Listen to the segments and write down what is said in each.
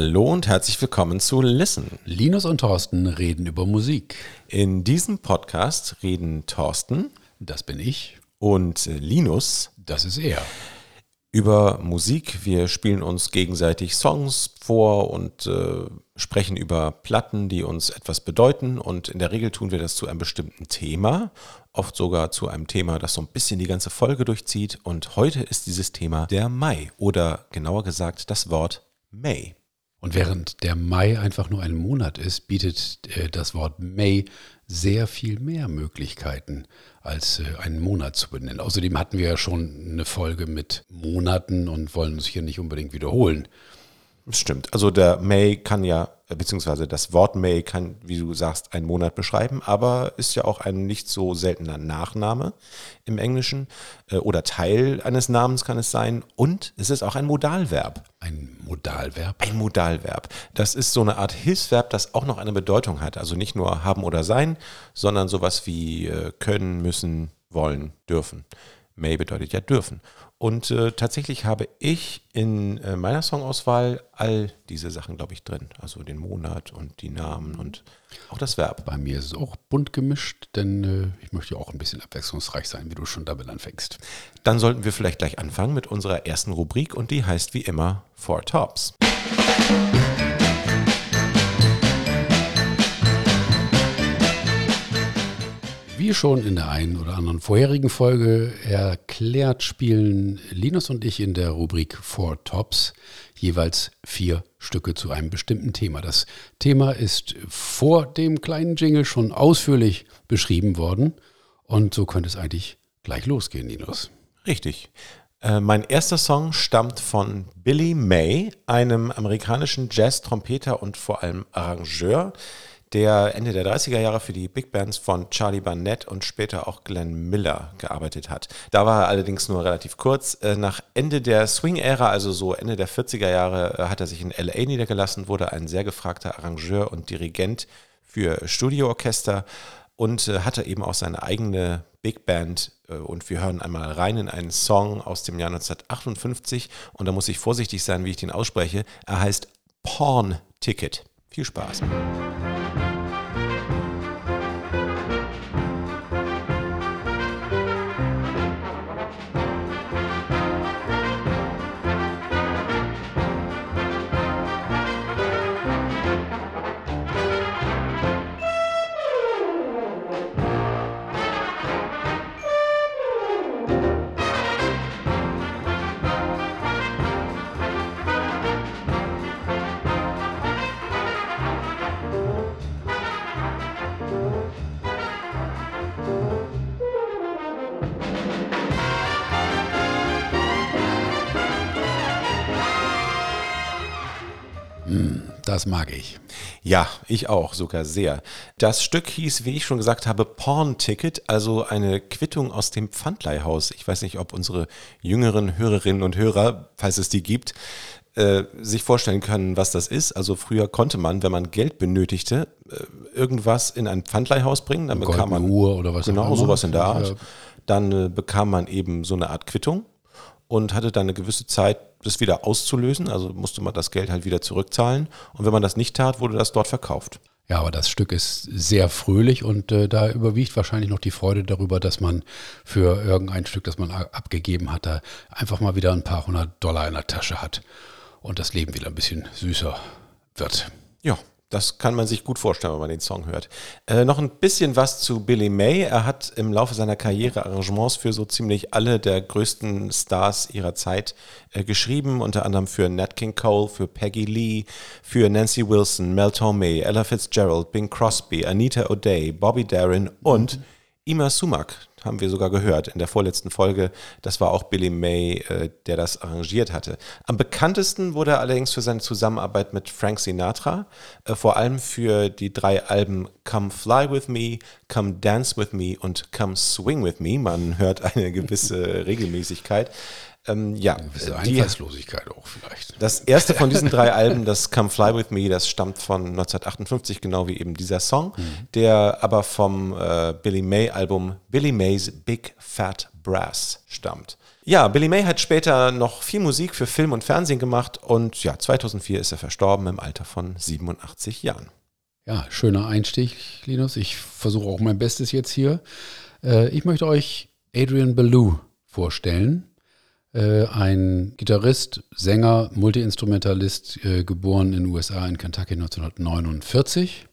Hallo und herzlich willkommen zu Listen. Linus und Thorsten reden über Musik. In diesem Podcast reden Thorsten, das bin ich, und Linus, das ist er, über Musik. Wir spielen uns gegenseitig Songs vor und äh, sprechen über Platten, die uns etwas bedeuten. Und in der Regel tun wir das zu einem bestimmten Thema, oft sogar zu einem Thema, das so ein bisschen die ganze Folge durchzieht. Und heute ist dieses Thema der Mai oder genauer gesagt das Wort May. Und während der Mai einfach nur ein Monat ist, bietet äh, das Wort May sehr viel mehr Möglichkeiten, als äh, einen Monat zu benennen. Außerdem hatten wir ja schon eine Folge mit Monaten und wollen uns hier nicht unbedingt wiederholen. Stimmt. Also der May kann ja, beziehungsweise das Wort May kann, wie du sagst, einen Monat beschreiben, aber ist ja auch ein nicht so seltener Nachname im Englischen äh, oder Teil eines Namens kann es sein und es ist auch ein Modalverb. Ein Modalverb? Ein Modalverb. Das ist so eine Art Hilfsverb, das auch noch eine Bedeutung hat. Also nicht nur haben oder sein, sondern sowas wie äh, können, müssen, wollen, dürfen. May bedeutet ja dürfen. Und äh, tatsächlich habe ich in äh, meiner Songauswahl all diese Sachen, glaube ich, drin. Also den Monat und die Namen und auch das Verb. Bei mir ist es auch bunt gemischt, denn äh, ich möchte auch ein bisschen abwechslungsreich sein, wie du schon damit anfängst. Dann sollten wir vielleicht gleich anfangen mit unserer ersten Rubrik und die heißt wie immer Four Tops. Wie schon in der einen oder anderen vorherigen Folge erklärt, spielen Linus und ich in der Rubrik Four Tops jeweils vier Stücke zu einem bestimmten Thema. Das Thema ist vor dem kleinen Jingle schon ausführlich beschrieben worden und so könnte es eigentlich gleich losgehen, Linus. Richtig. Äh, mein erster Song stammt von Billy May, einem amerikanischen Jazz-Trompeter und vor allem Arrangeur, der Ende der 30er Jahre für die Big Bands von Charlie Barnett und später auch Glenn Miller gearbeitet hat. Da war er allerdings nur relativ kurz. Äh, nach Ende der Swing-Ära, also so Ende der 40er Jahre, äh, hat er sich in LA niedergelassen, wurde ein sehr gefragter Arrangeur und Dirigent für Studioorchester und äh, hatte eben auch seine eigene Big Band. Und wir hören einmal rein in einen Song aus dem Jahr 1958. Und da muss ich vorsichtig sein, wie ich den ausspreche. Er heißt Pawn Ticket. Viel Spaß. Das mag ich. Ja, ich auch, sogar sehr. Das Stück hieß, wie ich schon gesagt habe, Pawn Ticket, also eine Quittung aus dem Pfandleihhaus. Ich weiß nicht, ob unsere jüngeren Hörerinnen und Hörer, falls es die gibt, äh, sich vorstellen können, was das ist. Also früher konnte man, wenn man Geld benötigte, äh, irgendwas in ein Pfandleihhaus bringen. Dann bekam man Uhr oder was genau sowas in der Art. Dann äh, bekam man eben so eine Art Quittung und hatte dann eine gewisse Zeit, das wieder auszulösen. Also musste man das Geld halt wieder zurückzahlen. Und wenn man das nicht tat, wurde das dort verkauft. Ja, aber das Stück ist sehr fröhlich und äh, da überwiegt wahrscheinlich noch die Freude darüber, dass man für irgendein Stück, das man abgegeben hat, da einfach mal wieder ein paar hundert Dollar in der Tasche hat und das Leben wieder ein bisschen süßer wird. Ja, das kann man sich gut vorstellen, wenn man den Song hört. Äh, noch ein bisschen was zu Billy May. Er hat im Laufe seiner Karriere Arrangements für so ziemlich alle der größten Stars ihrer Zeit äh, geschrieben, unter anderem für Nat King Cole, für Peggy Lee, für Nancy Wilson, Mel Torme, Ella Fitzgerald, Bing Crosby, Anita O'Day, Bobby Darin und Ima Sumac haben wir sogar gehört in der vorletzten Folge. Das war auch Billy May, äh, der das arrangiert hatte. Am bekanntesten wurde er allerdings für seine Zusammenarbeit mit Frank Sinatra, äh, vor allem für die drei Alben Come Fly With Me, Come Dance With Me und Come Swing With Me. Man hört eine gewisse Regelmäßigkeit. Ähm, ja, Gewisse die, Einfallslosigkeit auch vielleicht. das erste von diesen drei Alben, das Come Fly With Me, das stammt von 1958, genau wie eben dieser Song, der aber vom äh, Billy May Album Billy Mays Big Fat Brass stammt. Ja, Billy May hat später noch viel Musik für Film und Fernsehen gemacht und ja, 2004 ist er verstorben im Alter von 87 Jahren. Ja, schöner Einstieg, Linus. Ich versuche auch mein Bestes jetzt hier. Äh, ich möchte euch Adrian Ballou vorstellen. Äh, ein Gitarrist, Sänger, Multiinstrumentalist, äh, geboren in den USA in Kentucky 1949.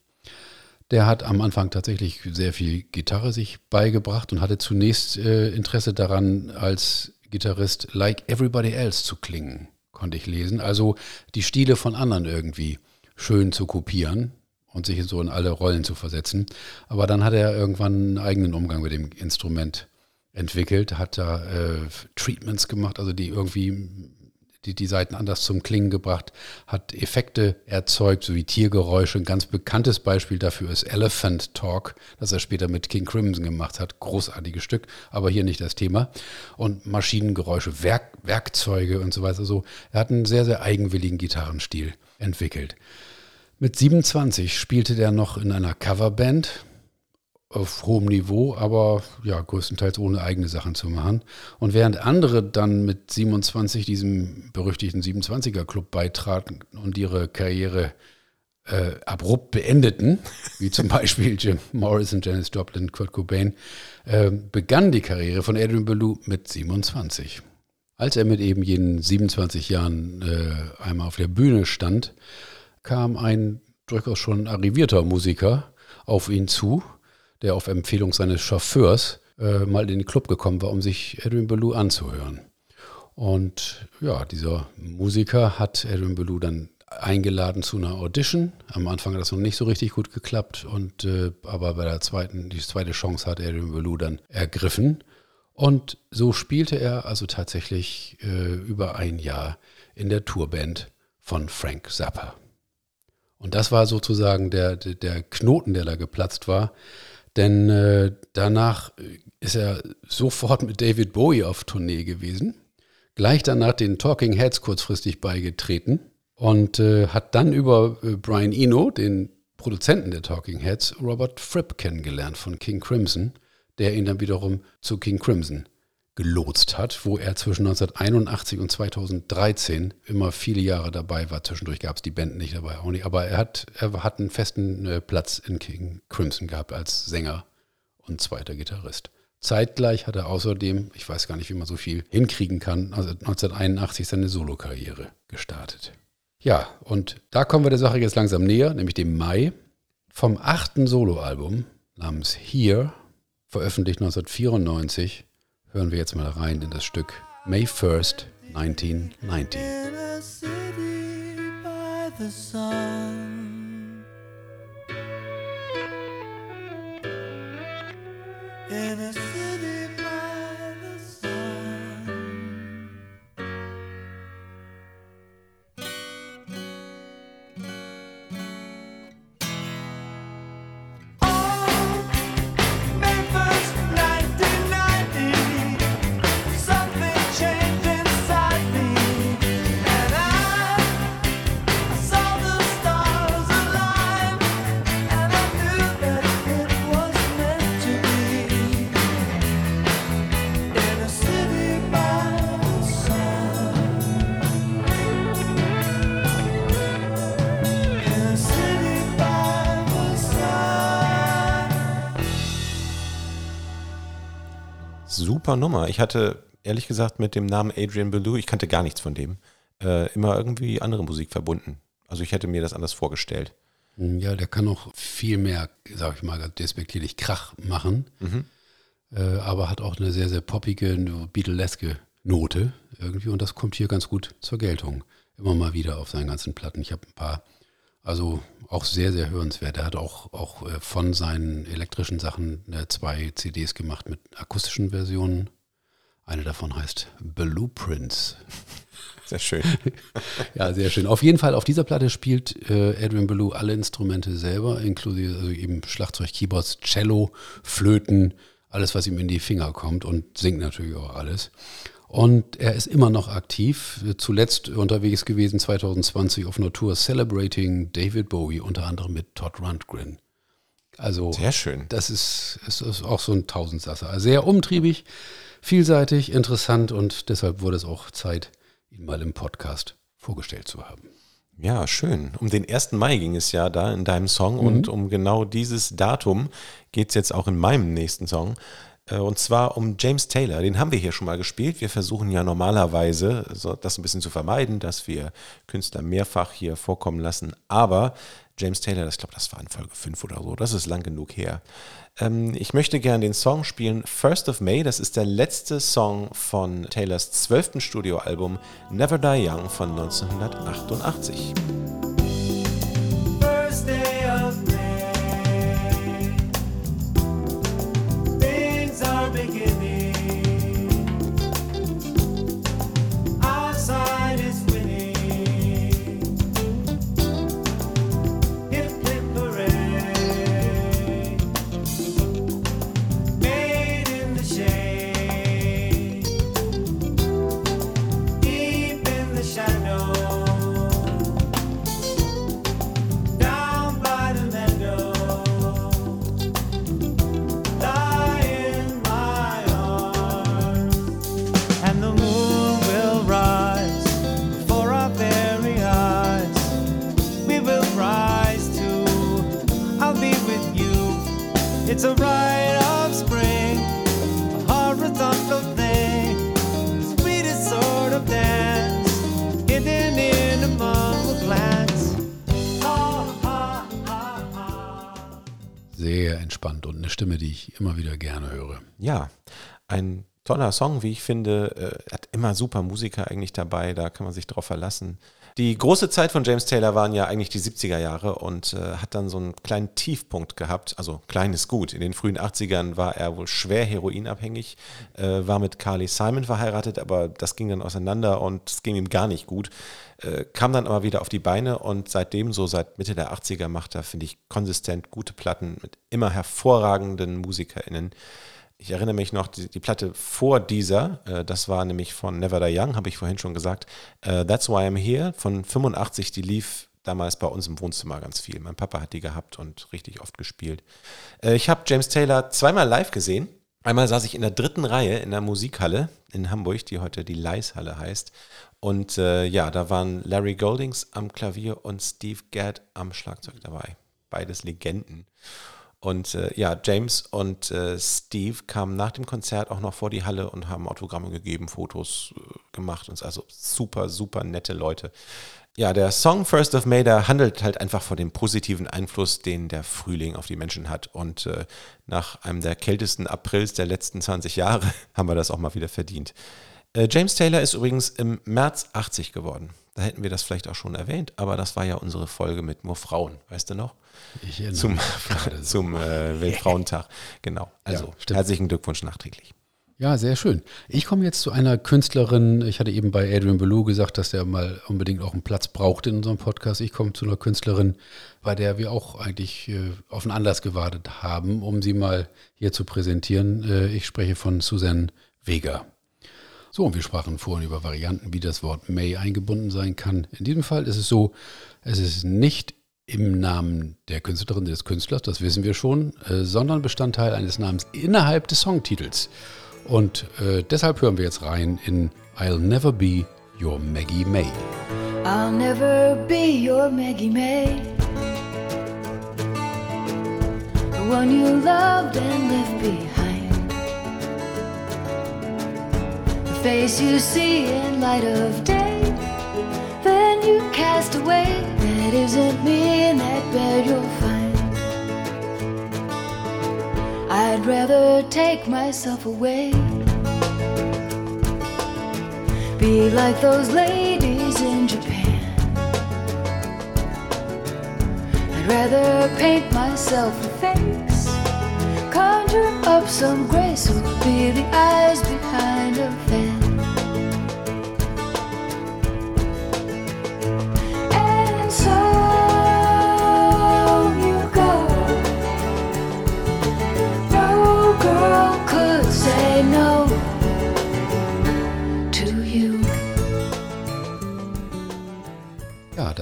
Der hat am Anfang tatsächlich sehr viel Gitarre sich beigebracht und hatte zunächst äh, Interesse daran, als Gitarrist like everybody else zu klingen, konnte ich lesen. Also die Stile von anderen irgendwie schön zu kopieren und sich so in alle Rollen zu versetzen. Aber dann hat er irgendwann einen eigenen Umgang mit dem Instrument entwickelt, hat da äh, Treatments gemacht, also die irgendwie die, die Seiten anders zum Klingen gebracht, hat Effekte erzeugt, so wie Tiergeräusche. Ein ganz bekanntes Beispiel dafür ist Elephant Talk, das er später mit King Crimson gemacht hat. Großartiges Stück, aber hier nicht das Thema. Und Maschinengeräusche, Werk, Werkzeuge und so weiter. Also er hat einen sehr, sehr eigenwilligen Gitarrenstil entwickelt. Mit 27 spielte der noch in einer Coverband auf hohem Niveau, aber ja, größtenteils ohne eigene Sachen zu machen. Und während andere dann mit 27 diesem berüchtigten 27er Club beitraten und ihre Karriere äh, abrupt beendeten, wie zum Beispiel Jim Morrison, Janis Joplin, Kurt Cobain, äh, begann die Karriere von Adrian Ballou mit 27. Als er mit eben jenen 27 Jahren äh, einmal auf der Bühne stand, kam ein durchaus schon arrivierter Musiker auf ihn zu der auf Empfehlung seines Chauffeurs äh, mal in den Club gekommen war, um sich Edwin Ballou anzuhören. Und ja, dieser Musiker hat Edwin Ballou dann eingeladen zu einer Audition. Am Anfang hat das noch nicht so richtig gut geklappt, und, äh, aber bei der zweiten, die zweite Chance hat Edwin Ballou dann ergriffen. Und so spielte er also tatsächlich äh, über ein Jahr in der Tourband von Frank Zappa. Und das war sozusagen der, der Knoten, der da geplatzt war. Denn äh, danach ist er sofort mit David Bowie auf Tournee gewesen. Gleich danach den Talking Heads kurzfristig beigetreten und äh, hat dann über äh, Brian Eno, den Produzenten der Talking Heads, Robert Fripp kennengelernt von King Crimson, der ihn dann wiederum zu King Crimson gelotst hat, wo er zwischen 1981 und 2013 immer viele Jahre dabei war. Zwischendurch gab es die Band nicht dabei, auch nicht. Aber er hat, er hat einen festen äh, Platz in King Crimson gehabt als Sänger und zweiter Gitarrist. Zeitgleich hat er außerdem, ich weiß gar nicht, wie man so viel hinkriegen kann, also 1981 seine Solokarriere gestartet. Ja, und da kommen wir der Sache jetzt langsam näher, nämlich dem Mai. Vom achten Soloalbum namens Here, veröffentlicht 1994, hören wir jetzt mal rein in das Stück May 1st, 1990. In a super Nummer. Ich hatte ehrlich gesagt mit dem Namen Adrian Belew, ich kannte gar nichts von dem, äh, immer irgendwie andere Musik verbunden. Also ich hätte mir das anders vorgestellt. Ja, der kann auch viel mehr, sag ich mal, despektierlich Krach machen, mhm. äh, aber hat auch eine sehr, sehr poppige, Beatleske Note irgendwie und das kommt hier ganz gut zur Geltung. Immer mal wieder auf seinen ganzen Platten. Ich habe ein paar, also auch sehr, sehr hörenswert. Er hat auch, auch äh, von seinen elektrischen Sachen äh, zwei CDs gemacht mit akustischen Versionen. Eine davon heißt Blueprints. Sehr schön. ja, sehr schön. Auf jeden Fall, auf dieser Platte spielt äh, Adrian Ballou alle Instrumente selber, inklusive also eben Schlagzeug, Keyboards, Cello, Flöten, alles, was ihm in die Finger kommt und singt natürlich auch alles. Und er ist immer noch aktiv, zuletzt unterwegs gewesen 2020 auf einer Tour Celebrating David Bowie, unter anderem mit Todd Rundgren. Also sehr schön. Das ist, ist, ist auch so ein Tausendsasser. Sehr umtriebig, vielseitig, interessant und deshalb wurde es auch Zeit, ihn mal im Podcast vorgestellt zu haben. Ja, schön. Um den 1. Mai ging es ja da in deinem Song mhm. und um genau dieses Datum geht es jetzt auch in meinem nächsten Song. Äh, und zwar um James Taylor. Den haben wir hier schon mal gespielt. Wir versuchen ja normalerweise, das ein bisschen zu vermeiden, dass wir Künstler mehrfach hier vorkommen lassen. Aber James Taylor, ich glaube, das war in Folge 5 oder so, das ist lang genug her. Ähm, ich möchte gerne den Song spielen First of May. Das ist der letzte Song von Taylors zwölften Studioalbum Never Die Young von 1988. ich immer wieder gerne höre. Ja, ein toller Song, wie ich finde. Äh, hat immer super Musiker eigentlich dabei, da kann man sich drauf verlassen. Die große Zeit von James Taylor waren ja eigentlich die 70er Jahre und äh, hat dann so einen kleinen Tiefpunkt gehabt. Also klein ist gut. In den frühen 80ern war er wohl schwer heroinabhängig, äh, war mit Carly Simon verheiratet, aber das ging dann auseinander und es ging ihm gar nicht gut. Äh, kam dann aber wieder auf die Beine und seitdem, so seit Mitte der 80er, macht er, finde ich, konsistent gute Platten mit immer hervorragenden MusikerInnen ich erinnere mich noch, die, die Platte vor dieser, äh, das war nämlich von Never Die Young, habe ich vorhin schon gesagt, äh, That's Why I'm Here von 85, die lief damals bei uns im Wohnzimmer ganz viel. Mein Papa hat die gehabt und richtig oft gespielt. Äh, ich habe James Taylor zweimal live gesehen. Einmal saß ich in der dritten Reihe in der Musikhalle in Hamburg, die heute die Leishalle heißt. Und äh, ja, da waren Larry Goldings am Klavier und Steve Gadd am Schlagzeug dabei. Beides Legenden. Und äh, ja, James und äh, Steve kamen nach dem Konzert auch noch vor die Halle und haben Autogramme gegeben, Fotos äh, gemacht und also super, super nette Leute. Ja, der Song First of May, der handelt halt einfach von dem positiven Einfluss, den der Frühling auf die Menschen hat. Und äh, nach einem der kältesten Aprils der letzten 20 Jahre haben wir das auch mal wieder verdient. Äh, James Taylor ist übrigens im März 80 geworden. Da hätten wir das vielleicht auch schon erwähnt, aber das war ja unsere Folge mit nur Frauen, weißt du noch? Ich erinnere zum, zum äh, Weltfrauentag. Genau. Also ja, herzlichen Glückwunsch nachträglich. Ja, sehr schön. Ich komme jetzt zu einer Künstlerin. Ich hatte eben bei Adrian Belew gesagt, dass der mal unbedingt auch einen Platz braucht in unserem Podcast. Ich komme zu einer Künstlerin, bei der wir auch eigentlich äh, auf einen Anlass gewartet haben, um sie mal hier zu präsentieren. Äh, ich spreche von Susan Vega. So, und wir sprachen vorhin über Varianten, wie das Wort May eingebunden sein kann. In diesem Fall ist es so, es ist nicht im Namen der Künstlerin, des Künstlers, das wissen wir schon, äh, sondern Bestandteil eines Namens innerhalb des Songtitels. Und äh, deshalb hören wir jetzt rein in I'll Never Be Your Maggie May. I'll never be your Maggie May. The one you loved and left behind. Face you see in light of day. Then you cast away. That isn't me in that bed you'll find. I'd rather take myself away. Be like those ladies in Japan. I'd rather paint myself a face. Conjure up some grace, or be the eyes behind a fan.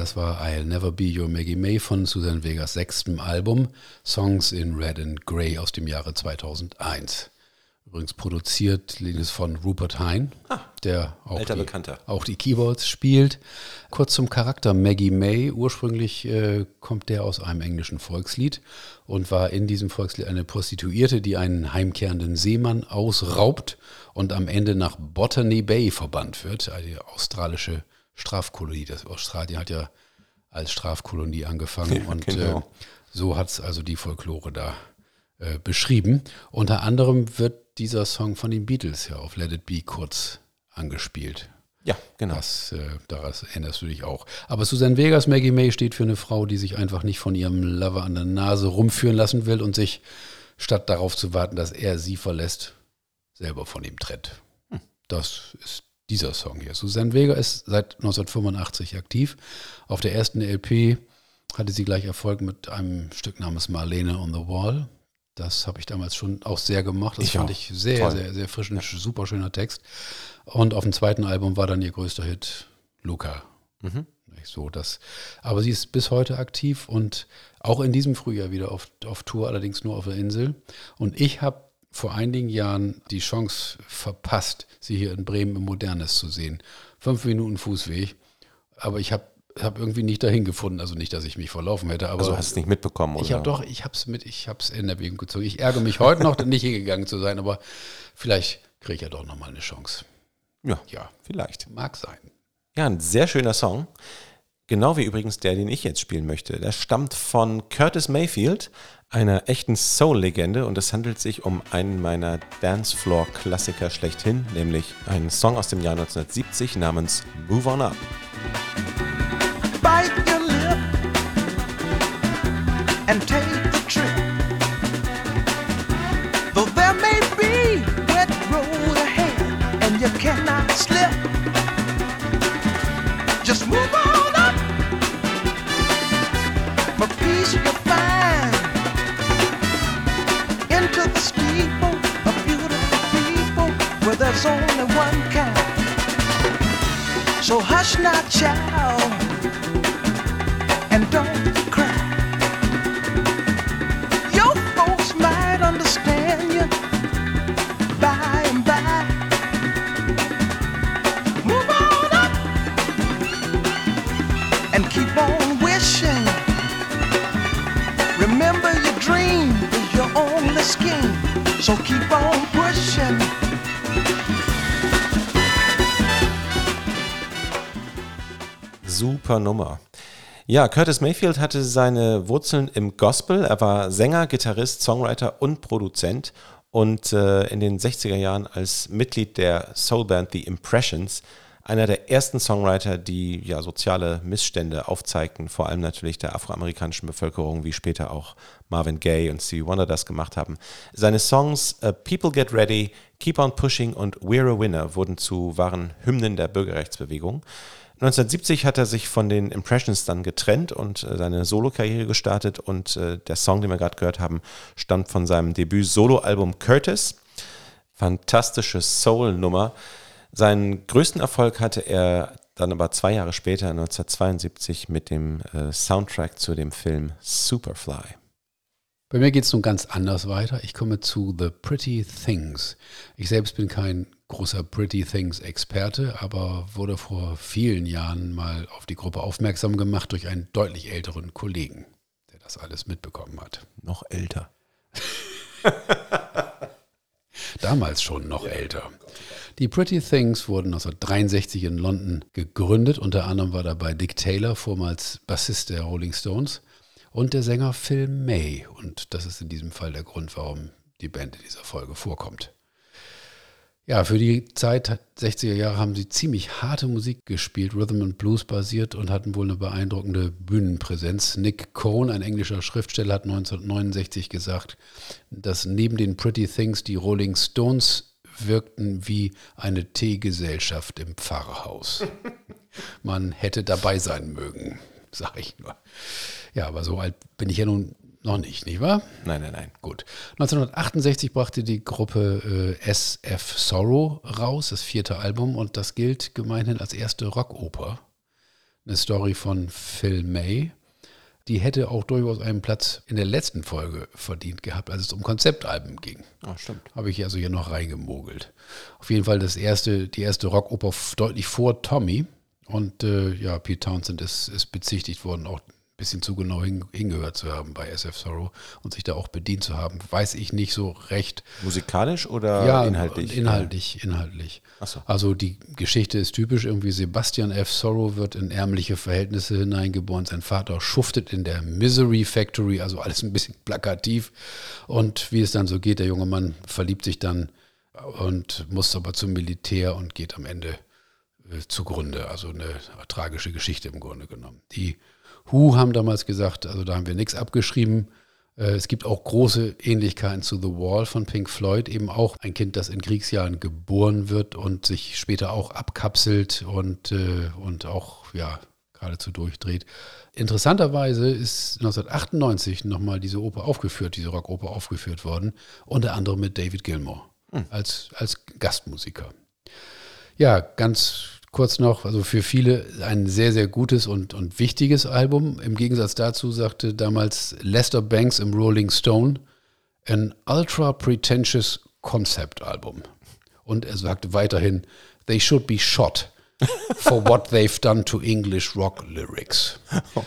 Das war I'll Never Be Your Maggie May von Susan Vegas sechstem Album Songs in Red and Grey aus dem Jahre 2001. Übrigens produziert Linus von Rupert Hine, ah, der auch die, auch die, Keyboards spielt. Kurz zum Charakter Maggie May. Ursprünglich äh, kommt der aus einem englischen Volkslied und war in diesem Volkslied eine Prostituierte, die einen heimkehrenden Seemann ausraubt und am Ende nach Botany Bay verbannt wird, eine australische Strafkolonie. Das Australien hat ja als Strafkolonie angefangen ja, und genau. äh, so hat es also die Folklore da äh, beschrieben. Unter anderem wird dieser Song von den Beatles ja auf Let It Be kurz angespielt. Ja, genau. Das, äh, daran erinnerst du dich auch. Aber Susan Vegas, Maggie May, steht für eine Frau, die sich einfach nicht von ihrem Lover an der Nase rumführen lassen will und sich, statt darauf zu warten, dass er sie verlässt, selber von ihm trennt. Hm. Das ist dieser Song hier. Susan Vega ist seit 1985 aktiv. Auf der ersten LP hatte sie gleich Erfolg mit einem Stück namens Marlene on the Wall. Das habe ich damals schon auch sehr gemacht. Das ich fand auch. ich sehr, Toll. sehr, sehr frisch. Ein super schöner Text. Und auf dem zweiten Album war dann ihr größter Hit Luca. Mhm. So, das, aber sie ist bis heute aktiv und auch in diesem Frühjahr wieder auf, auf Tour, allerdings nur auf der Insel. Und ich habe vor einigen Jahren die Chance verpasst, sie hier in Bremen im Modernes zu sehen. Fünf Minuten Fußweg. Aber ich habe habe irgendwie nicht dahin gefunden, also nicht, dass ich mich verlaufen hätte, aber also hast es nicht mitbekommen, oder? Ich habe doch, ich habe es mit, ich habe es in Erwägung gezogen. Ich ärgere mich heute noch, nicht hingegangen zu sein, aber vielleicht kriege ich ja doch noch mal eine Chance. Ja, ja, vielleicht. Mag sein. Ja, ein sehr schöner Song. Genau wie übrigens der, den ich jetzt spielen möchte. Der stammt von Curtis Mayfield, einer echten Soul-Legende, und es handelt sich um einen meiner Dancefloor-Klassiker schlechthin, nämlich einen Song aus dem Jahr 1970 namens Move On Up. bite your lip and take child Super Nummer. Ja, Curtis Mayfield hatte seine Wurzeln im Gospel. Er war Sänger, Gitarrist, Songwriter und Produzent. Und äh, in den 60er Jahren als Mitglied der Soulband The Impressions einer der ersten Songwriter, die ja soziale Missstände aufzeigten, vor allem natürlich der afroamerikanischen Bevölkerung, wie später auch Marvin Gaye und Stevie Wonder das gemacht haben. Seine Songs uh, People Get Ready, Keep on Pushing und We're a Winner wurden zu wahren Hymnen der Bürgerrechtsbewegung. 1970 hat er sich von den Impressions dann getrennt und äh, seine Solokarriere gestartet und äh, der Song, den wir gerade gehört haben, stammt von seinem Debüt-Soloalbum Curtis. Fantastische Soul-Nummer. Seinen größten Erfolg hatte er dann aber zwei Jahre später, 1972, mit dem äh, Soundtrack zu dem Film Superfly. Bei mir geht es nun ganz anders weiter. Ich komme zu The Pretty Things. Ich selbst bin kein großer Pretty Things Experte, aber wurde vor vielen Jahren mal auf die Gruppe aufmerksam gemacht durch einen deutlich älteren Kollegen, der das alles mitbekommen hat. Noch älter. Damals schon noch ja. älter. Die Pretty Things wurden 1963 in London gegründet. Unter anderem war dabei Dick Taylor, vormals Bassist der Rolling Stones, und der Sänger Phil May. Und das ist in diesem Fall der Grund, warum die Band in dieser Folge vorkommt. Ja, für die Zeit 60er Jahre haben sie ziemlich harte Musik gespielt, Rhythm and Blues basiert und hatten wohl eine beeindruckende Bühnenpräsenz. Nick Cohn, ein englischer Schriftsteller, hat 1969 gesagt, dass neben den Pretty Things die Rolling Stones wirkten wie eine Teegesellschaft im Pfarrhaus. Man hätte dabei sein mögen, sag ich nur. Ja, aber so alt bin ich ja nun noch nicht, nicht wahr? Nein, nein, nein. Gut. 1968 brachte die Gruppe äh, SF Sorrow raus, das vierte Album, und das gilt gemeinhin als erste Rockoper. Eine Story von Phil May. die hätte auch durchaus einen Platz in der letzten Folge verdient gehabt, als es um Konzeptalben ging. Ah, stimmt. Habe ich also hier noch reingemogelt. Auf jeden Fall das erste, die erste Rockoper deutlich vor Tommy. Und äh, ja, Pete Townsend ist, ist bezichtigt worden, auch bisschen zu genau hingehört zu haben bei SF Sorrow und sich da auch bedient zu haben, weiß ich nicht so recht. Musikalisch oder ja, inhaltlich? Inhaltlich, inhaltlich. So. Also die Geschichte ist typisch, irgendwie Sebastian F. Sorrow wird in ärmliche Verhältnisse hineingeboren, sein Vater schuftet in der Misery Factory, also alles ein bisschen plakativ und wie es dann so geht, der junge Mann verliebt sich dann und muss aber zum Militär und geht am Ende äh, zugrunde, also eine tragische Geschichte im Grunde genommen. Die Who haben damals gesagt, also da haben wir nichts abgeschrieben. Äh, es gibt auch große Ähnlichkeiten zu The Wall von Pink Floyd, eben auch ein Kind, das in Kriegsjahren geboren wird und sich später auch abkapselt und, äh, und auch ja, geradezu durchdreht. Interessanterweise ist 1998 nochmal diese Oper aufgeführt, diese Rockoper aufgeführt worden, unter anderem mit David Gilmour hm. als, als Gastmusiker. Ja, ganz kurz noch, also für viele ein sehr, sehr gutes und, und wichtiges Album. Im Gegensatz dazu sagte damals Lester Banks im Rolling Stone, ein ultra pretentious Concept Album. Und er sagte weiterhin, they should be shot for what they've done to English rock lyrics.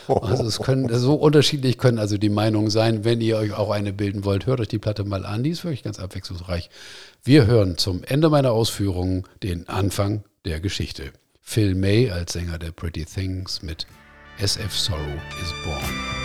Also es können so unterschiedlich können also die Meinungen sein. Wenn ihr euch auch eine bilden wollt, hört euch die Platte mal an. Die ist wirklich ganz abwechslungsreich. Wir hören zum Ende meiner Ausführungen den Anfang der Geschichte. Phil May als Sänger der Pretty Things mit SF Sorrow is Born.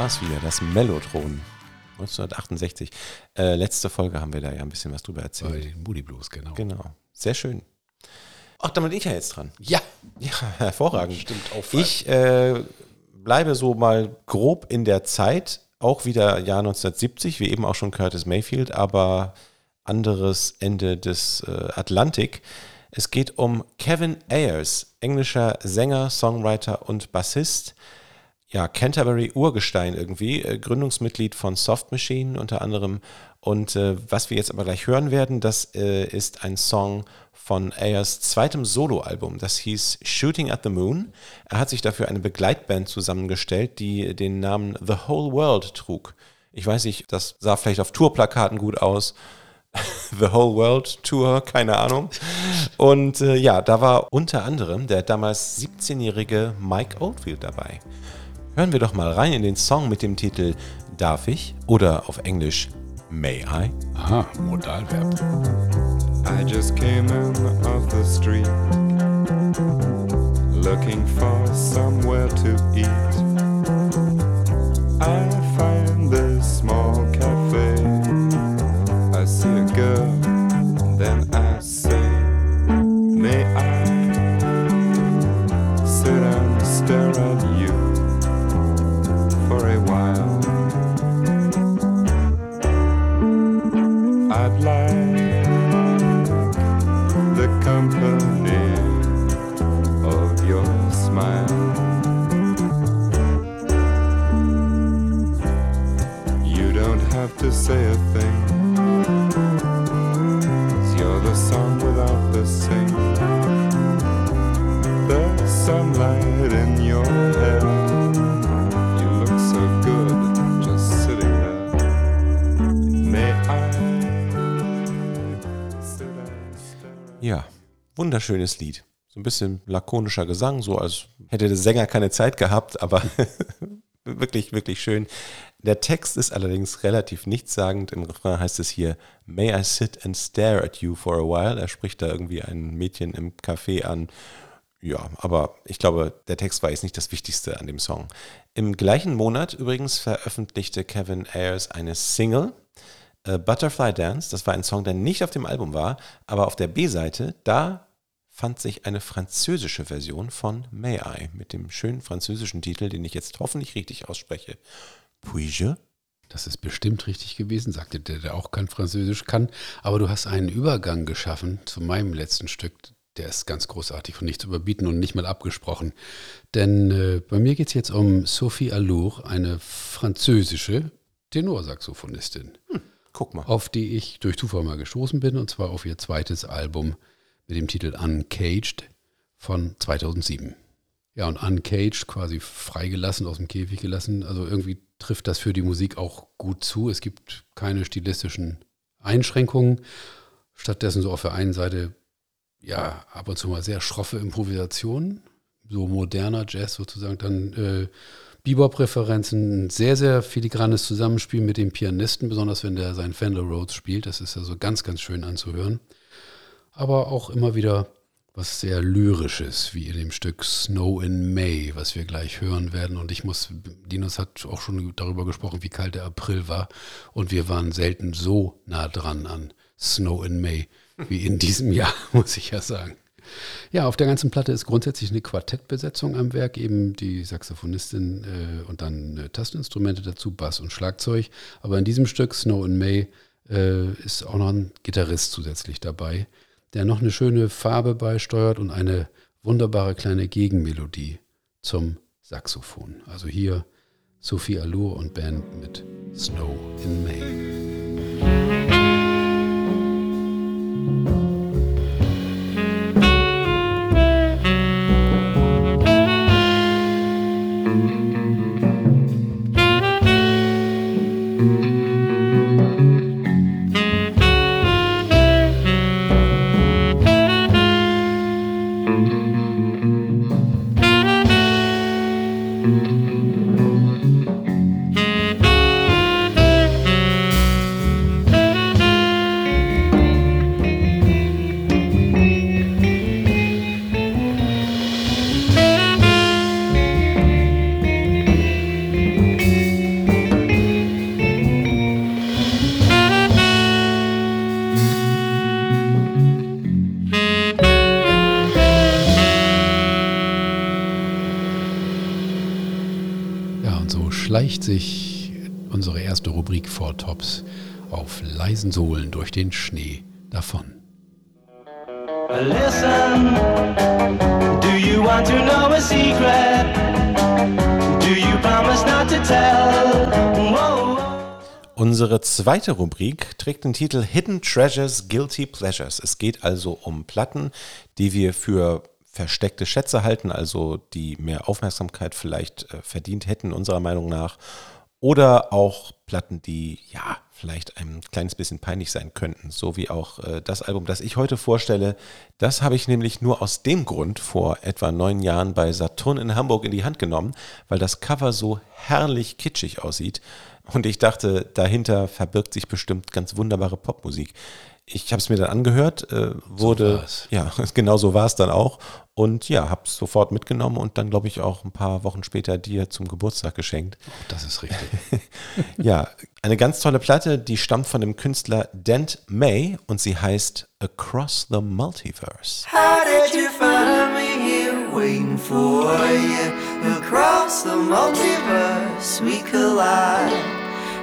War es wieder, das Mellotron. 1968. Äh, letzte Folge haben wir da ja ein bisschen was drüber erzählt. Bei den Moody Blues, genau. Genau. Sehr schön. Ach, damit bin ich ja jetzt dran. Ja. Ja, hervorragend. Stimmt auch. Ich äh, bleibe so mal grob in der Zeit, auch wieder Jahr 1970, wie eben auch schon Curtis Mayfield, aber anderes Ende des äh, Atlantik. Es geht um Kevin Ayers, englischer Sänger, Songwriter und Bassist ja, Canterbury Urgestein irgendwie, äh, Gründungsmitglied von Soft Machine unter anderem. Und äh, was wir jetzt aber gleich hören werden, das äh, ist ein Song von Ayers zweitem Soloalbum. Das hieß Shooting at the Moon. Er hat sich dafür eine Begleitband zusammengestellt, die den Namen The Whole World trug. Ich weiß nicht, das sah vielleicht auf Tourplakaten gut aus. The Whole World Tour, keine Ahnung. Und äh, ja, da war unter anderem der damals 17-jährige Mike Oldfield dabei. Hören wir doch mal rein in den Song mit dem Titel Darf ich oder auf Englisch May I? Aha, Modalverb. I just came in off the street Looking for somewhere to eat I wunderschönes Lied. So ein bisschen lakonischer Gesang, so als hätte der Sänger keine Zeit gehabt, aber wirklich, wirklich schön. Der Text ist allerdings relativ nichtssagend. Im Refrain heißt es hier, May I sit and stare at you for a while? Er spricht da irgendwie ein Mädchen im Café an. Ja, aber ich glaube, der Text war jetzt nicht das Wichtigste an dem Song. Im gleichen Monat übrigens veröffentlichte Kevin Ayers eine Single, äh, Butterfly Dance. Das war ein Song, der nicht auf dem Album war, aber auf der B-Seite, da fand sich eine französische Version von May I mit dem schönen französischen Titel, den ich jetzt hoffentlich richtig ausspreche. Puis-je? Das ist bestimmt richtig gewesen, sagte der, der auch kein Französisch kann. Aber du hast einen Übergang geschaffen zu meinem letzten Stück. Der ist ganz großartig und nicht zu überbieten und nicht mal abgesprochen. Denn äh, bei mir geht es jetzt um Sophie Allour, eine französische Tenorsaxophonistin. Hm, guck mal. Auf die ich durch Zufall mal gestoßen bin, und zwar auf ihr zweites Album mit dem Titel Uncaged von 2007. Ja, und Uncaged, quasi freigelassen, aus dem Käfig gelassen. Also irgendwie trifft das für die Musik auch gut zu. Es gibt keine stilistischen Einschränkungen. Stattdessen so auf der einen Seite, ja, ab und zu mal sehr schroffe Improvisationen, so moderner Jazz sozusagen, dann äh, Bebop-Referenzen, sehr, sehr filigranes Zusammenspiel mit dem Pianisten, besonders wenn der seinen Fender Rhodes spielt. Das ist ja so ganz, ganz schön anzuhören aber auch immer wieder was sehr Lyrisches, wie in dem Stück Snow in May, was wir gleich hören werden. Und ich muss, Dinos hat auch schon darüber gesprochen, wie kalt der April war. Und wir waren selten so nah dran an Snow in May wie in diesem Jahr, muss ich ja sagen. Ja, auf der ganzen Platte ist grundsätzlich eine Quartettbesetzung am Werk, eben die Saxophonistin äh, und dann äh, Tastinstrumente dazu, Bass und Schlagzeug. Aber in diesem Stück Snow in May äh, ist auch noch ein Gitarrist zusätzlich dabei der noch eine schöne Farbe beisteuert und eine wunderbare kleine Gegenmelodie zum Saxophon. Also hier Sophie Allure und Band mit Snow in May. Leisen Sohlen durch den Schnee davon. Listen, do you want to know a secret? Do you promise not to tell? Unsere zweite Rubrik trägt den Titel Hidden Treasures, Guilty Pleasures. Es geht also um Platten, die wir für versteckte Schätze halten, also die mehr Aufmerksamkeit vielleicht äh, verdient hätten, unserer Meinung nach. Oder auch Platten, die ja vielleicht ein kleines bisschen peinlich sein könnten, so wie auch äh, das Album, das ich heute vorstelle. Das habe ich nämlich nur aus dem Grund vor etwa neun Jahren bei Saturn in Hamburg in die Hand genommen, weil das Cover so herrlich kitschig aussieht. Und ich dachte, dahinter verbirgt sich bestimmt ganz wunderbare Popmusik ich habe es mir dann angehört, äh, wurde, so ja, genau so war es dann auch. Und ja, habe es sofort mitgenommen und dann, glaube ich, auch ein paar Wochen später dir zum Geburtstag geschenkt. Das ist richtig. ja, eine ganz tolle Platte, die stammt von dem Künstler Dent May und sie heißt Across the Multiverse. How did you find me here waiting for you? Across the multiverse we collide.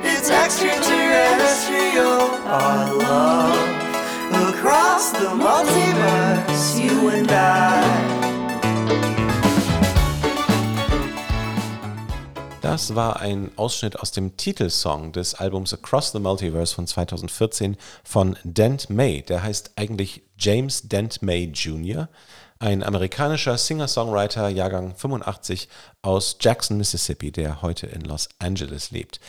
It's extraterrestrial, our love. Across the multiverse, you and I. Das war ein Ausschnitt aus dem Titelsong des Albums Across the Multiverse von 2014 von Dent May. Der heißt eigentlich James Dent May Jr., ein amerikanischer Singer-Songwriter, Jahrgang 85 aus Jackson, Mississippi, der heute in Los Angeles lebt.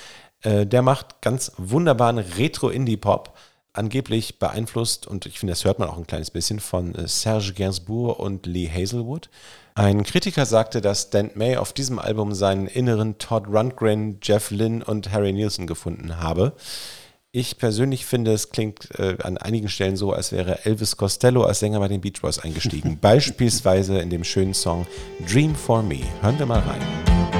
Äh, der macht ganz wunderbaren Retro-Indie-Pop angeblich beeinflusst, und ich finde, das hört man auch ein kleines bisschen, von äh, Serge Gainsbourg und Lee Hazelwood. Ein Kritiker sagte, dass Dan May auf diesem Album seinen inneren Todd Rundgren, Jeff Lynne und Harry Nielsen gefunden habe. Ich persönlich finde, es klingt äh, an einigen Stellen so, als wäre Elvis Costello als Sänger bei den Beach Boys eingestiegen. Beispielsweise in dem schönen Song Dream for Me. Hören wir mal rein.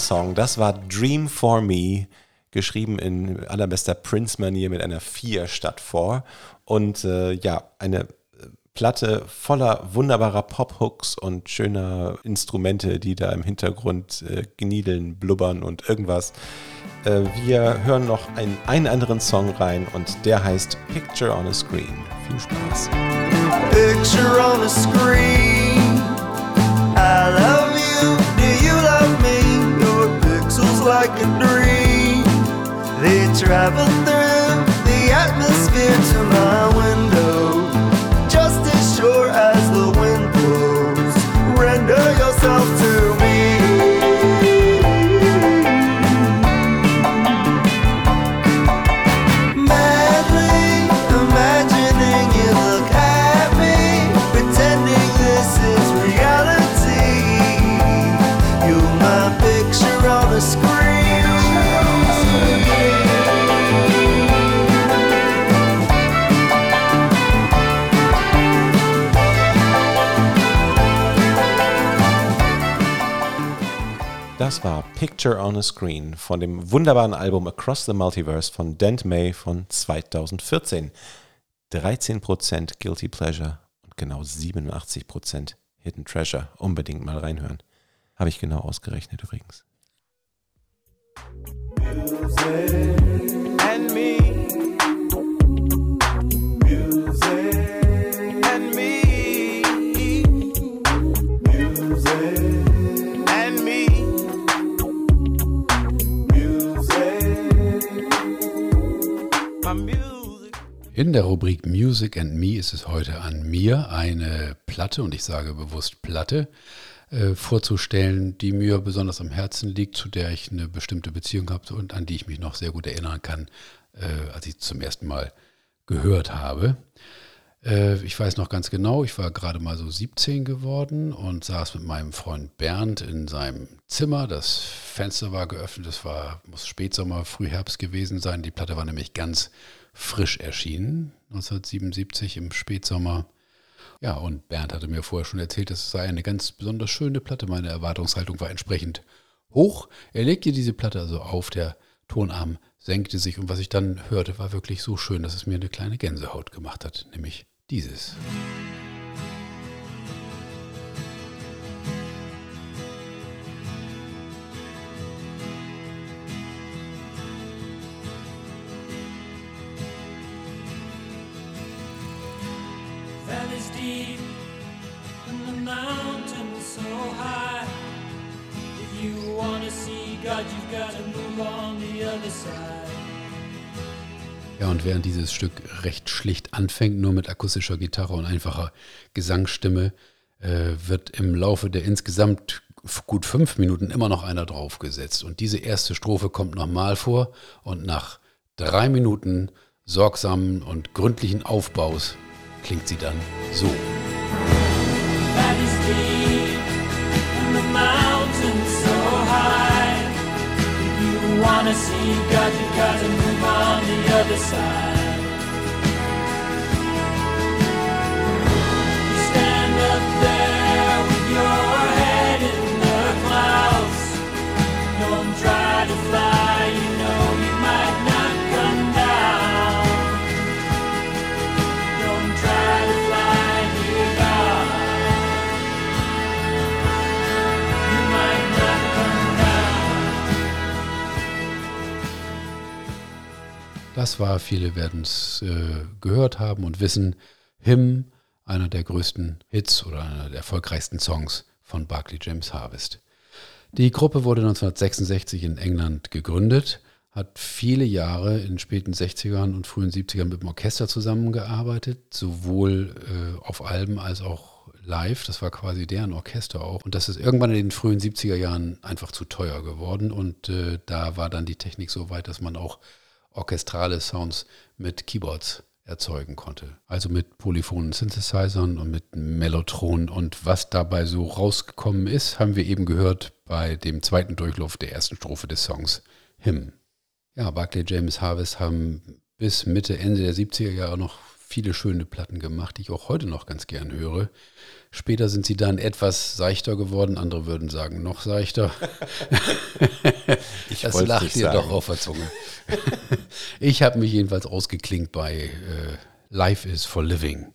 Song. Das war Dream for Me, geschrieben in allerbester Prince-Manier mit einer 4 statt vor. Und äh, ja, eine äh, Platte voller wunderbarer Pop-Hooks und schöner Instrumente, die da im Hintergrund äh, gniedeln, blubbern und irgendwas. Äh, wir hören noch einen, einen anderen Song rein und der heißt Picture on a Screen. Viel Spaß. picture on a screen. Like a dream. They travel through the atmosphere to my window. Picture on a Screen von dem wunderbaren Album Across the Multiverse von Dent May von 2014. 13% Guilty Pleasure und genau 87% Hidden Treasure. Unbedingt mal reinhören. Habe ich genau ausgerechnet übrigens. and me. In der Rubrik Music and Me ist es heute an mir, eine Platte, und ich sage bewusst Platte, äh, vorzustellen, die mir besonders am Herzen liegt, zu der ich eine bestimmte Beziehung habe und an die ich mich noch sehr gut erinnern kann, äh, als ich zum ersten Mal gehört habe. Äh, ich weiß noch ganz genau, ich war gerade mal so 17 geworden und saß mit meinem Freund Bernd in seinem Zimmer. Das Fenster war geöffnet, es war, muss Spätsommer, Frühherbst gewesen sein. Die Platte war nämlich ganz frisch erschienen, 1977 im Spätsommer. Ja, und Bernd hatte mir vorher schon erzählt, das sei eine ganz besonders schöne Platte. Meine Erwartungshaltung war entsprechend hoch. Er legte diese Platte also auf, der Tonarm senkte sich und was ich dann hörte, war wirklich so schön, dass es mir eine kleine Gänsehaut gemacht hat, nämlich dieses. Valleys Ja, und während dieses Stück recht schlicht anfängt, nur mit akustischer Gitarre und einfacher Gesangsstimme, äh, wird im Laufe der insgesamt gut fünf Minuten immer noch einer draufgesetzt. Und diese erste Strophe kommt nochmal vor und nach drei Minuten sorgsamen und gründlichen Aufbaus klingt sie dann so. Valleys deep and the mountains wanna see God, you gotta move on the other side. Das war, viele werden es äh, gehört haben und wissen, Him, einer der größten Hits oder einer der erfolgreichsten Songs von Barclay James Harvest. Die Gruppe wurde 1966 in England gegründet, hat viele Jahre in späten 60ern und frühen 70ern mit dem Orchester zusammengearbeitet, sowohl äh, auf Alben als auch live. Das war quasi deren Orchester auch. Und das ist irgendwann in den frühen 70er Jahren einfach zu teuer geworden. Und äh, da war dann die Technik so weit, dass man auch orchestrale Sounds mit Keyboards erzeugen konnte. Also mit polyphonen Synthesizern und mit Mellotron. Und was dabei so rausgekommen ist, haben wir eben gehört bei dem zweiten Durchlauf der ersten Strophe des Songs Him. Ja, Barclay James Harvest haben bis Mitte, Ende der 70er Jahre noch viele schöne Platten gemacht, die ich auch heute noch ganz gern höre. Später sind sie dann etwas seichter geworden, andere würden sagen noch seichter. Ich das lacht dir doch auf der Zunge. ich habe mich jedenfalls ausgeklinkt bei äh, Life is for Living.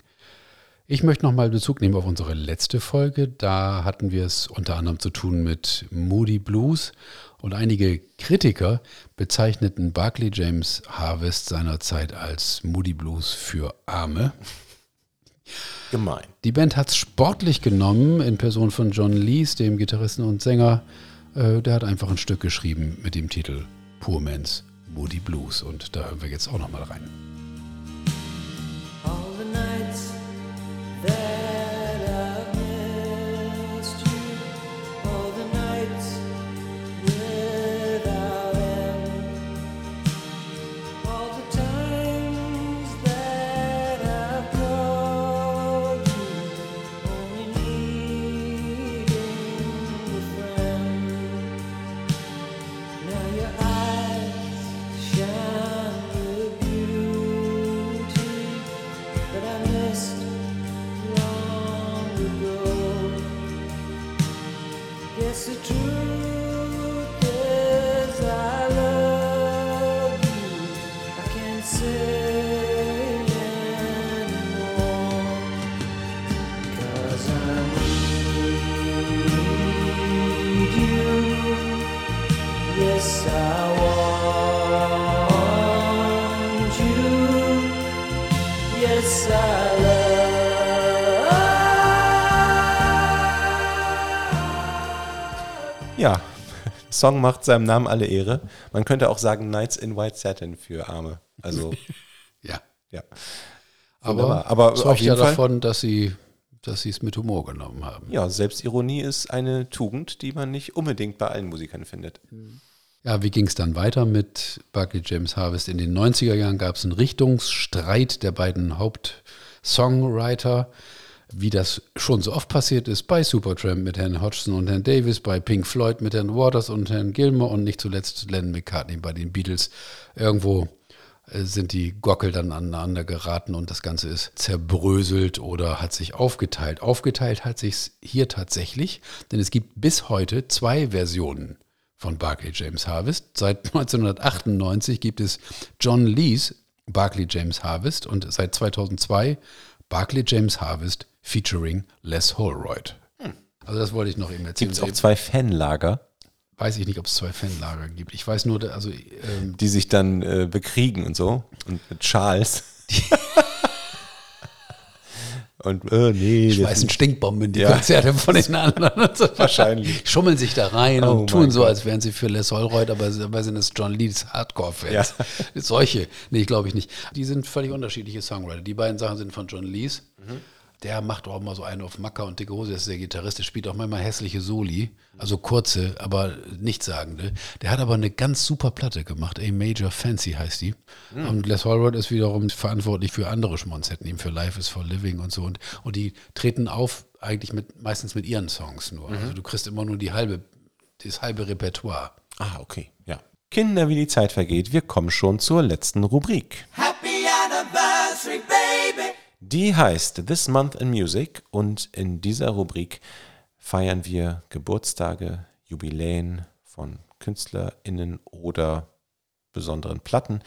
Ich möchte nochmal Bezug nehmen auf unsere letzte Folge. Da hatten wir es unter anderem zu tun mit Moody Blues und einige Kritiker bezeichneten Barclay James Harvest seinerzeit als Moody Blues für Arme. Gemein. Die Band hat es sportlich genommen in Person von John Lees, dem Gitarristen und Sänger. Äh, der hat einfach ein Stück geschrieben mit dem Titel Poor Man's Moody Blues. Und da hören wir jetzt auch nochmal rein. Ja, Song macht seinem Namen alle Ehre. Man könnte auch sagen Nights in White Satin für Arme. Also, Ja. ja. Aber. Aber auf zeugt ja Fall- davon, dass sie dass sie es mit Humor genommen haben. Ja, Selbstironie ist eine Tugend, die man nicht unbedingt bei allen Musikern findet. Ja, wie ging es dann weiter mit Barclay James Harvest? In den 90er Jahren gab es einen Richtungsstreit der beiden Hauptsongwriter, wie das schon so oft passiert ist, bei Supertramp mit Herrn Hodgson und Herrn Davis, bei Pink Floyd mit Herrn Waters und Herrn Gilmore und nicht zuletzt Lennon McCartney bei den Beatles. Irgendwo äh, sind die Gockel dann aneinander geraten und das Ganze ist zerbröselt oder hat sich aufgeteilt. Aufgeteilt hat sich hier tatsächlich, denn es gibt bis heute zwei Versionen von Barclay James Harvest. Seit 1998 gibt es John Lees Barclay James Harvest und seit 2002 Barclay James Harvest featuring Les Holroyd. Also das wollte ich noch eben erzählen. Gibt es auch zwei Fanlager, Weiß ich nicht, ob es zwei Fanlager gibt. Ich weiß nur, also ähm, die sich dann äh, bekriegen und so. Und mit Charles. und, äh, nee. schmeißen Stinkbomben in die Ja. Konzerte von den anderen. Und so. Wahrscheinlich. Schummeln sich da rein Oh und tun so, Gott. als wären sie für Les Holroyd, aber dabei sind es John Lees Hardcore-Fans. Solche. Nee, glaube ich nicht. Die sind völlig unterschiedliche Songwriter. Die beiden Sachen sind von John Lees. Der macht auch mal so einen auf Macker und dicke Hose, das ist der Gitarrist, der spielt auch manchmal hässliche Soli, also kurze, aber nichtssagende. Der hat aber eine ganz super Platte gemacht, A Major Fancy heißt die. Und Les Holroyd ist wiederum verantwortlich für andere Schmonzetten, eben für Life is for Living und so. Und, und die treten auf eigentlich mit, meistens mit ihren Songs nur. Also du kriegst immer nur die halbe, das halbe Repertoire. Ah, okay. Ja. Kinder, wie die Zeit vergeht, wir kommen schon zur letzten Rubrik. Happy. Die heißt This Month in Music und in dieser Rubrik feiern wir Geburtstage, Jubiläen von KünstlerInnen oder besonderen Platten.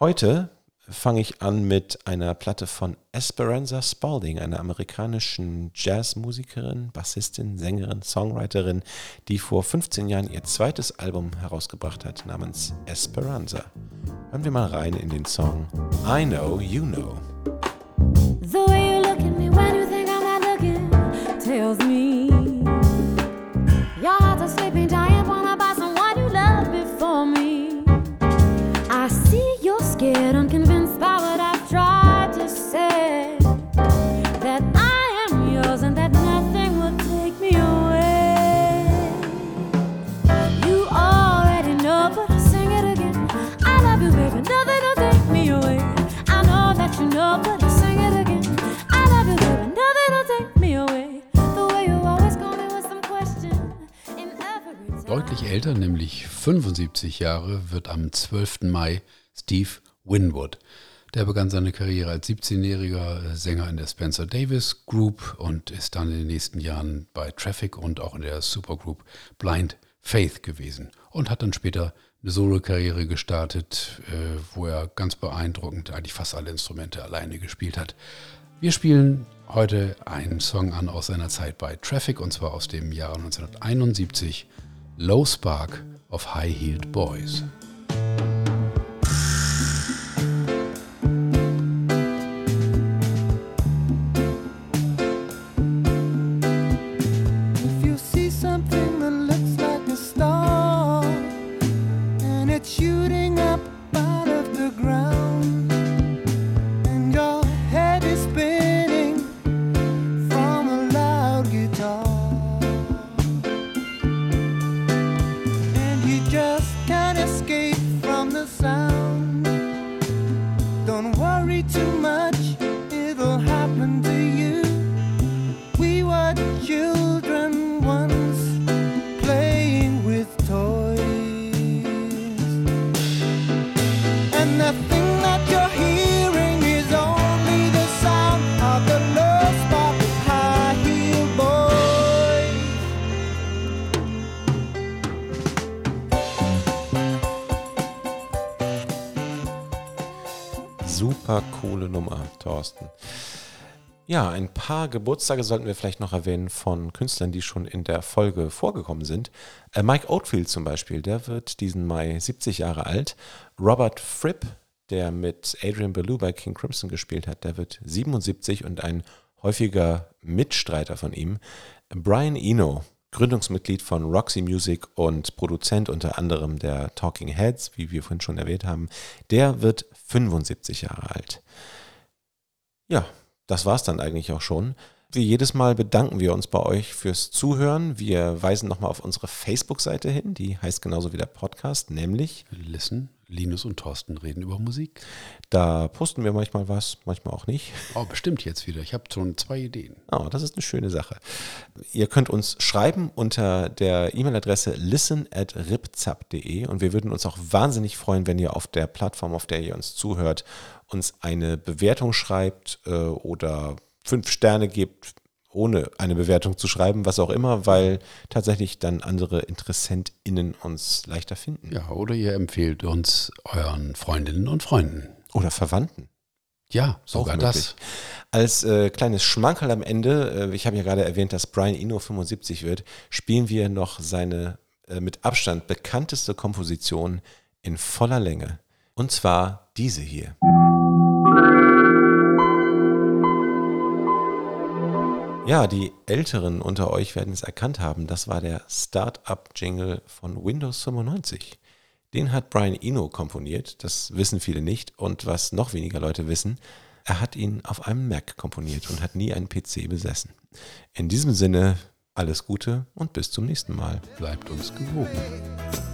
Heute fange ich an mit einer Platte von Esperanza Spalding, einer amerikanischen Jazzmusikerin, Bassistin, Sängerin, Songwriterin, die vor 15 Jahren ihr zweites Album herausgebracht hat, namens Esperanza. Hören wir mal rein in den Song I Know You Know. The way you look at me when you think I'm not looking tells me your heart's sleeping älter, nämlich 75 Jahre, wird am 12. Mai Steve Winwood. Der begann seine Karriere als 17-jähriger Sänger in der Spencer Davis Group und ist dann in den nächsten Jahren bei Traffic und auch in der Supergroup Blind Faith gewesen und hat dann später eine Solo-Karriere gestartet, äh, wo er ganz beeindruckend eigentlich fast alle Instrumente alleine gespielt hat. Wir spielen heute einen Song an aus seiner Zeit bei Traffic und zwar aus dem Jahre 1971, Low Spark of High Heeled Boys. Thorsten. Ja, ein paar Geburtstage sollten wir vielleicht noch erwähnen von Künstlern, die schon in der Folge vorgekommen sind. Äh, Mike Oldfield zum Beispiel, der wird diesen Mai 70 Jahre alt. Robert Fripp, der mit Adrian Belew bei King Crimson gespielt hat, der wird 77 und ein häufiger Mitstreiter von ihm. Brian Eno, Gründungsmitglied von Roxy Music und Produzent unter anderem der Talking Heads, wie wir vorhin schon erwähnt haben, der wird 75 Jahre alt. Ja, das war's dann eigentlich auch schon. Wie jedes Mal bedanken wir uns bei euch fürs Zuhören. Wir weisen nochmal auf unsere Facebook-Seite hin, die heißt genauso wie der Podcast, nämlich Listen, Linus und Thorsten reden über Musik. da posten wir manchmal was, manchmal auch nicht. Oh, bestimmt jetzt wieder. Ich habe schon zwei Ideen. Oh, das ist eine schöne Sache. Ihr könnt uns schreiben unter der E-Mail-Adresse listen at ripzap.de und wir würden uns auch wahnsinnig freuen, wenn ihr auf der Plattform, auf der ihr uns zuhört, uns eine Bewertung schreibt äh, oder fünf Sterne gebt, ohne eine Bewertung zu schreiben, was auch immer, weil tatsächlich dann andere InteressentInnen uns leichter finden. Ja, oder ihr empfehlt uns euren Freundinnen und Freunden. Oder Verwandten. Ja, sogar das. Als äh, kleines Schmankerl am Ende, äh, ich habe ja gerade erwähnt, dass Brian Eno 75 wird, spielen wir noch seine äh, mit Abstand bekannteste Komposition in voller Länge. Und zwar diese hier. Ja, die Älteren unter euch werden es erkannt haben. Das war der Startup-Jingle von Windows 95. Den hat Brian Eno komponiert. Das wissen viele nicht. Und was noch weniger Leute wissen, er hat ihn auf einem Mac komponiert und hat nie einen PC besessen. In diesem Sinne, alles Gute und bis zum nächsten Mal. Bleibt uns gewogen.